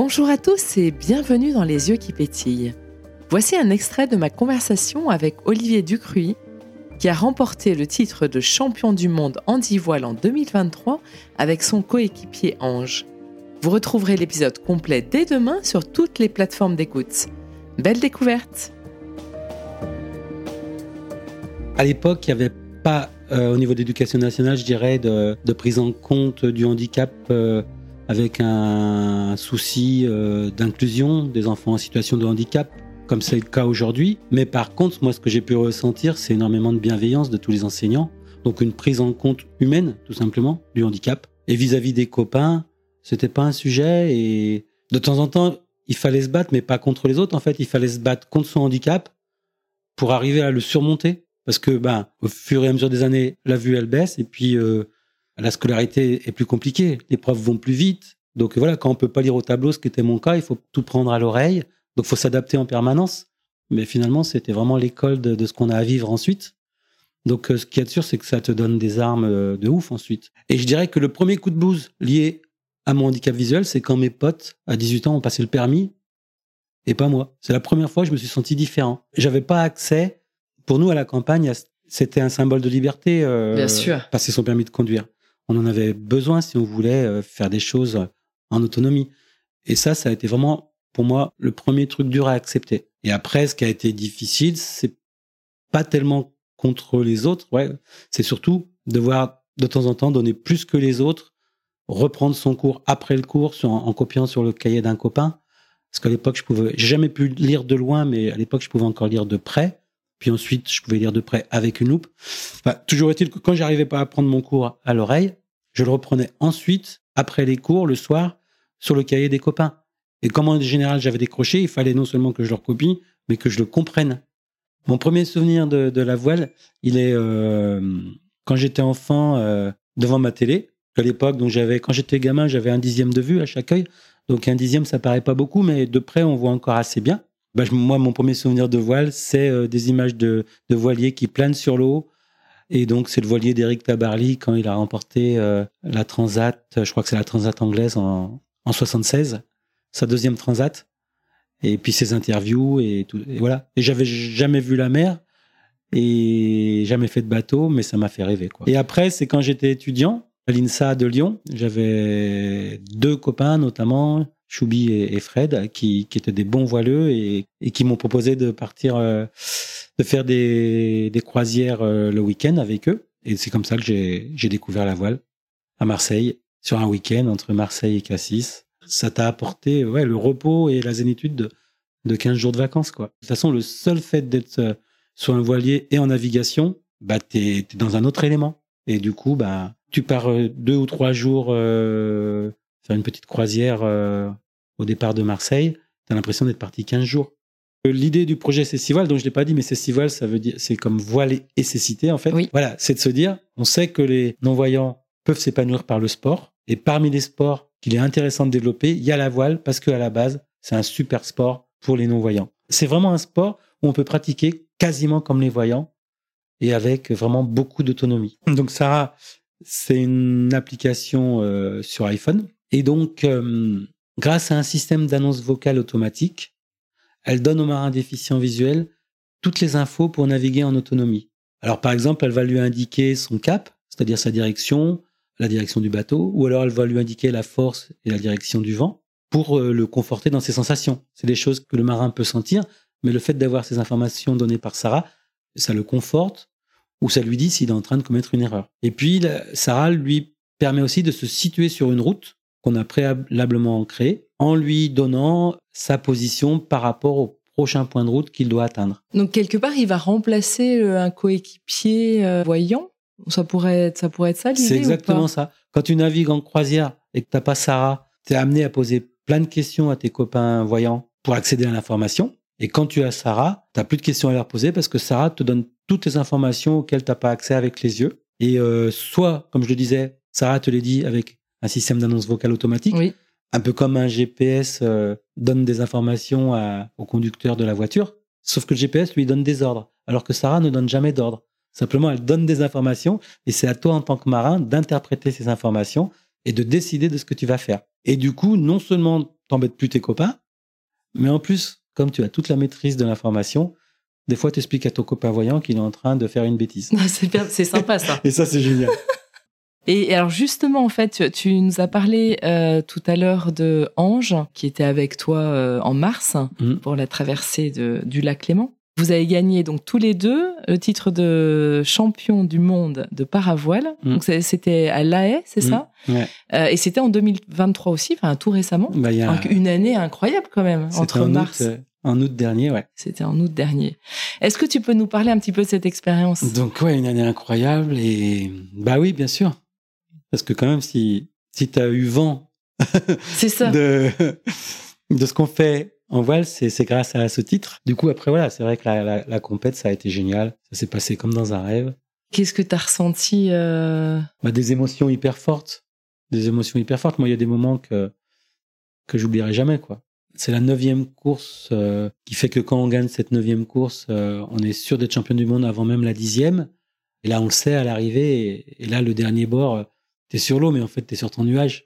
Bonjour à tous et bienvenue dans Les yeux qui pétillent. Voici un extrait de ma conversation avec Olivier Ducruy, qui a remporté le titre de champion du monde handi-voile en 2023 avec son coéquipier Ange. Vous retrouverez l'épisode complet dès demain sur toutes les plateformes d'écoute. Belle découverte À l'époque, il n'y avait pas, euh, au niveau d'éducation nationale, je dirais, de, prise en compte du handicap euh, avec un souci euh, d'inclusion des enfants en situation de handicap comme c'est le cas aujourd'hui. Mais par contre, moi, ce que j'ai pu ressentir, c'est énormément de bienveillance de tous les enseignants. Donc une prise en compte humaine, tout simplement, du handicap. Et vis-à-vis des copains, c'était pas un sujet. Et de temps en temps, il fallait se battre, mais pas contre les autres. En fait, il fallait se battre contre son handicap pour arriver à le surmonter. Parce que, ben, au fur et à mesure des années, la vue elle baisse, et puis euh, la scolarité est plus compliquée. Les profs vont plus vite. Donc voilà, quand on peut pas lire au tableau, ce qui était mon cas, il faut tout prendre à l'oreille. Donc, faut s'adapter en permanence. Mais finalement, c'était vraiment l'école de, ce qu'on a à vivre ensuite. Donc, euh, ce qui est sûr, c'est que ça te donne des armes euh, de ouf ensuite. Et je dirais que le premier coup de bouse lié à mon handicap visuel, c'est quand mes potes, à 18 ans, ont passé le permis et pas moi. C'est la première fois que je me suis senti différent. J'avais pas accès. Pour nous, à la campagne, c'était un symbole de liberté. Euh, Bien sûr. Passer son permis de conduire. On en avait besoin si on voulait faire des choses en autonomie. Et ça, ça a été vraiment pour moi, le premier truc dur à accepter. Et après, ce qui a été difficile, c'est pas tellement contre les autres, ouais, c'est surtout devoir de temps en temps donner plus que les autres, reprendre son cours après le cours en, copiant sur le cahier d'un copain. Parce qu'à l'époque, je pouvais, j'ai jamais pu lire de loin, mais à l'époque, je pouvais encore lire de près. Puis ensuite, je pouvais lire de près avec une loupe. toujours est-il que quand j'arrivais pas à prendre mon cours à l'oreille, je le reprenais ensuite, après les cours, le soir, sur le cahier des copains. Et comme en général j'avais décroché, il fallait non seulement que je le copie, mais que je le comprenne. Mon premier souvenir de, la voile, il est euh, quand j'étais enfant euh, devant ma télé. À l'époque, quand j'étais gamin, j'avais un dixième de vue à chaque œil. Donc un dixième, ça paraît pas beaucoup, mais de près, on voit encore assez bien. Bah, moi, mon premier souvenir de voile, c'est euh, des images de, voiliers qui planent sur l'eau. Et donc, c'est le voilier d'Éric Tabarly quand il a remporté la Transat, je crois que c'est la Transat anglaise en, en 76 sa deuxième transat, et puis ses interviews et tout. Et voilà. Et j'avais jamais vu la mer et jamais fait de bateau, mais ça m'a fait rêver. Quoi. Et après, c'est quand j'étais étudiant à l'INSA de Lyon, j'avais deux copains, notamment Choubi et, Fred, qui, qui, étaient des bons voileux et, et qui m'ont proposé de partir, euh, de faire des, des croisières euh, le week-end avec eux. Et c'est comme ça que j'ai découvert la voile à Marseille, sur un week-end entre Marseille et Cassis ça t'a apporté ouais, le repos et la zénitude de, de 15 jours de vacances. Quoi. De toute façon, le seul fait d'être euh, sur un voilier et en navigation, bah, tu es, dans un autre élément. Et du coup, bah, tu pars euh, deux ou trois jours euh, faire une petite croisière au départ de Marseille, tu as l'impression d'être parti 15 jours. L'idée du projet Cestival, dont je l'ai pas dit, mais Cestival, ça veut dire, c'est comme voiler et cécité, en fait. Voilà, c'est de se dire, on sait que les non-voyants peuvent s'épanouir par le sport. Et parmi les sports qu'il est intéressant de développer, il y a la voile parce qu'à la base, c'est un super sport pour les non-voyants. C'est vraiment un sport où on peut pratiquer quasiment comme les voyants et avec vraiment beaucoup d'autonomie. Donc Sarah, c'est une application euh, sur iPhone et donc euh, grâce à un système d'annonce vocale automatique, elle donne aux marins déficients visuels toutes les infos pour naviguer en autonomie. Alors par exemple, elle va lui indiquer son cap, c'est-à-dire sa direction, la direction du bateau, ou alors elle va lui indiquer la force et la direction du vent pour euh, le conforter dans ses sensations. C'est des choses que le marin peut sentir, mais le fait d'avoir ces informations données par Sarah, ça le conforte ou ça lui dit s'il est en train de commettre une erreur. Et puis, Sarah lui permet aussi de se situer sur une route qu'on a préalablement créée en lui donnant sa position par rapport au prochain point de route qu'il doit atteindre. Donc quelque part, il va remplacer euh, un coéquipier euh, voyant ça pourrait être, ça pourrait être ça C'est exactement ça. Quand tu navigues en croisière et que tu n'as pas Sarah, tu es amené à poser plein de questions à tes copains voyants pour accéder à l'information. Et quand tu as Sarah, tu n'as plus de questions à leur poser parce que Sarah te donne toutes les informations auxquelles tu n'as pas accès avec les yeux. Et euh, soit, comme je le disais, Sarah te les dit avec un système d'annonce vocale automatique, un peu comme un GPS euh, donne des informations au conducteur de la voiture. Sauf que le GPS lui donne des ordres, alors que Sarah ne donne jamais d'ordre. Simplement, elle donne des informations et c'est à toi en tant que marin d'interpréter ces informations et de décider de ce que tu vas faire. Et du coup, non seulement t'embêtes plus tes copains. Mais en plus, comme tu as toute la maîtrise de l'information, des fois, tu expliques à ton copain voyant qu'il est en train de faire une bêtise. c'est sympa ça. Et ça, c'est génial. Et alors justement, en fait, tu, nous as parlé euh, tout à l'heure de Ange, qui était avec toi euh, en mars mmh. pour la traversée de, du lac Léman. Vous avez gagné donc tous les deux le titre de champion du monde de paravoile. Mm. Donc c'était à La Haye, c'est mm. ça? Euh, Et c'était en 2023 aussi, enfin tout récemment. Bah, une année incroyable quand même entre en mars. Août, en août dernier, ouais. C'était en août dernier. Est-ce que tu peux nous parler un petit peu de cette expérience? Donc ouais, une année incroyable et bah oui, bien sûr. Parce que quand même, si si as eu vent, c'est ça, de de ce qu'on fait en voile, c'est grâce à ce titre. Du coup, après, voilà, c'est vrai que la, la, la, compète, ça a été génial. Ça s'est passé comme dans un rêve. Qu'est-ce que tu as ressenti euh... bah, Des émotions hyper fortes. Des émotions hyper fortes. Moi, il y a des moments que, que j'oublierai jamais, quoi. C'est la neuvième course euh, qui fait que quand on gagne cette neuvième course, euh, on est sûr d'être champion du monde avant même la dixième. Et là, on le sait à l'arrivée. Et, et, là, le dernier bord, euh, t'es sur l'eau, mais en fait, t'es sur ton nuage.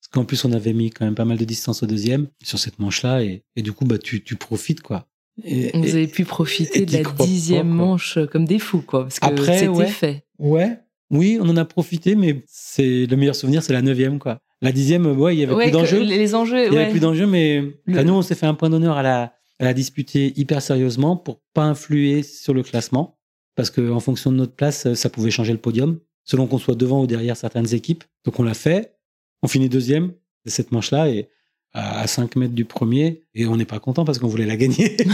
Parce qu'en plus, on avait mis quand même pas mal de distance au deuxième sur cette manche-là. Et, et, du coup, bah, tu, tu profites, quoi. Et, Vous avez pu profiter de la dixième manche comme des fous, quoi. Parce que c'était ouais, fait. Ouais. Oui, on en a profité, mais c'est le meilleur souvenir, c'est la neuvième, quoi. La dixième, ouais, il y avait plus d'enjeux. Les enjeux, Il y avait plus d'enjeux, mais le... nous, on s'est fait un point d'honneur à la, à la disputer hyper sérieusement pour pas influer sur le classement. Parce que en fonction de notre place, ça pouvait changer le podium, selon qu'on soit devant ou derrière certaines équipes. Donc on l'a fait. On finit deuxième de cette manche-là et à 5 mètres du premier et on n'est pas content parce qu'on voulait la gagner.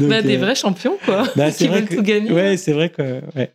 bah, des euh, vrais champions, quoi. Bah, qui veulent tout gagner. Ouais, c'est vrai que. Ouais.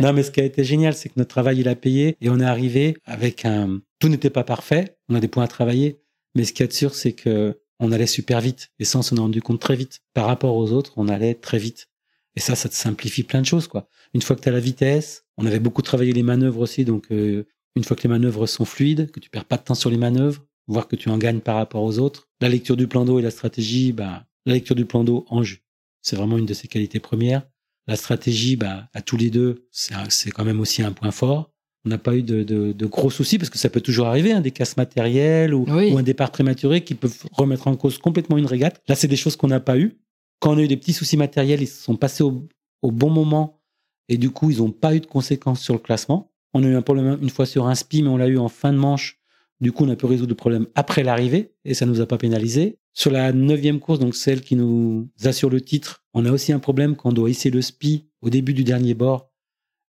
Non, mais ce qui a été génial, c'est que notre travail, il a payé et on est arrivé avec un. Tout n'était pas parfait, on a des points à travailler, mais ce qui est sûr, c'est que on allait super vite et on s'en rendu compte très vite. Par rapport aux autres, on allait très vite. Et ça, ça te simplifie plein de choses, quoi. Une fois que tu as la vitesse, on avait beaucoup travaillé les manœuvres aussi, donc euh, une fois que les manœuvres sont fluides, que tu perds pas de temps sur les manœuvres, voir que tu en gagnes par rapport aux autres. La lecture du plan d'eau et la stratégie, bah, la lecture du plan d'eau en jeu, c'est vraiment une de ses qualités premières. La stratégie, bah, à tous les deux, c'est quand même aussi un point fort. On n'a pas eu de, de, de, gros soucis parce que ça peut toujours arriver, hein, des casses matérielles ou, ou, un départ prématuré qui peuvent remettre en cause complètement une régate. Là, c'est des choses qu'on n'a pas eu. Quand on a eu des petits soucis matériels, ils se sont passés au, bon moment et du coup, ils n'ont pas eu de conséquences sur le classement. On a eu un problème une fois sur un spi, mais on l'a eu en fin de manche. Du coup, on a pu résoudre le problème après l'arrivée et ça nous a pas pénalisé. Sur la neuvième course, donc celle qui nous assure le titre, on a aussi un problème quand on doit hisser le spi au début du dernier bord.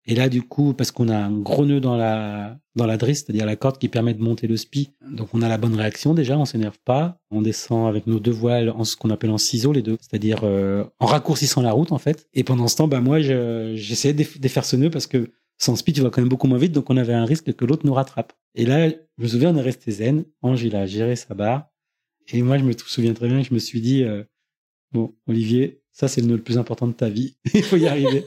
Et là, du coup, parce qu'on a un gros nœud dans la, dans la drisse, c'est-à-dire la corde qui permet de monter le spi. Donc, on a la bonne réaction déjà, on s'énerve pas. On descend avec nos deux voiles en ce qu'on appelle en ciseaux, les deux. C'est-à-dire, euh, en raccourcissant la route, en fait. Et pendant ce temps, bah, moi, j'essayais de défaire ce nœud parce que sans speed, tu vas quand même beaucoup moins vite, donc on avait un risque que l'autre nous rattrape. Et là, je me souviens, on est resté zen. Ange, il a géré sa barre. Et moi, je me souviens très bien je me suis dit, euh, bon, Olivier, ça, c'est le nœud le plus important de ta vie. il faut y arriver.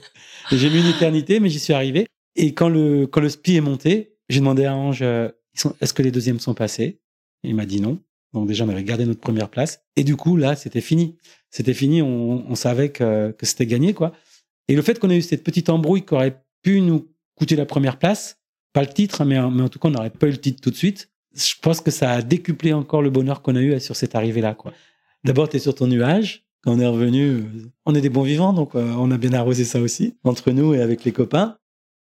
j'ai mis une éternité, mais j'y suis arrivé. Et quand le, quand le spi est monté, j'ai demandé à Ange, euh, est-ce que les deuxièmes sont passés? il m'a dit non. Donc déjà, on avait gardé notre première place. Et du coup, là, c'était fini. C'était fini. On, savait que, que c'était gagné, quoi. Et le fait qu'on ait eu cette petite embrouille qui aurait pu nous coûté la première place, pas le titre, mais, mais en tout cas, on n'aurait pas eu le titre tout de suite. Je pense que ça a décuplé encore le bonheur qu'on a eu sur cette arrivée-là. Quoi. D'abord, tu es sur ton nuage. On est revenu, on est des bons vivants, donc euh, on a bien arrosé ça aussi, entre nous et avec les copains.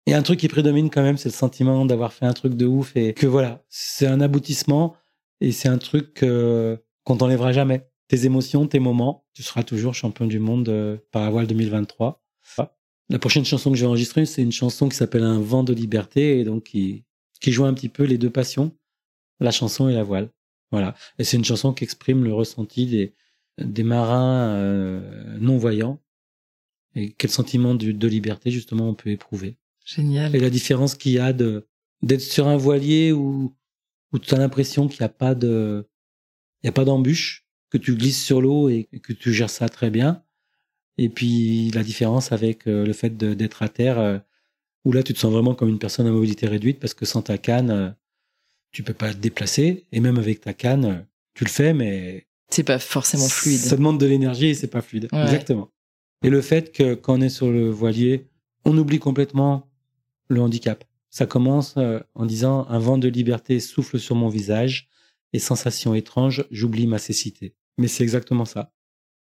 Et un truc qui prédomine quand même, c'est le sentiment d'avoir fait un truc de ouf et que voilà, c'est un aboutissement et c'est un truc qu'on t'enlèvera jamais. Tes émotions, tes moments, tu seras toujours champion du monde euh, par la voile 2023. La prochaine chanson que je vais enregistrer, c'est une chanson qui s'appelle Un vent de liberté et donc qui, qui joue un petit peu les deux passions, la chanson et la voile. Voilà. Et c'est une chanson qui exprime le ressenti des, des marins euh, non-voyants et quel sentiment de, de, liberté justement on peut éprouver. Génial. Et la différence qu'il y a de d'être sur un voilier où où tu as l'impression qu'il n'y a pas de il y a pas d'embûche, que tu glisses sur l'eau et que tu gères ça très bien, et puis la différence avec euh, le fait d'être à terre, euh, où là tu te sens vraiment comme une personne à mobilité réduite parce que sans ta canne, tu peux pas te déplacer. Et même avec ta canne, tu le fais, mais c'est pas forcément fluide. Ça demande de l'énergie et c'est pas fluide. Exactement. Et le fait que quand on est sur le voilier, on oublie complètement le handicap. Ça commence en disant un vent de liberté souffle sur mon visage et sensations étranges, j'oublie ma cécité. Mais c'est exactement ça.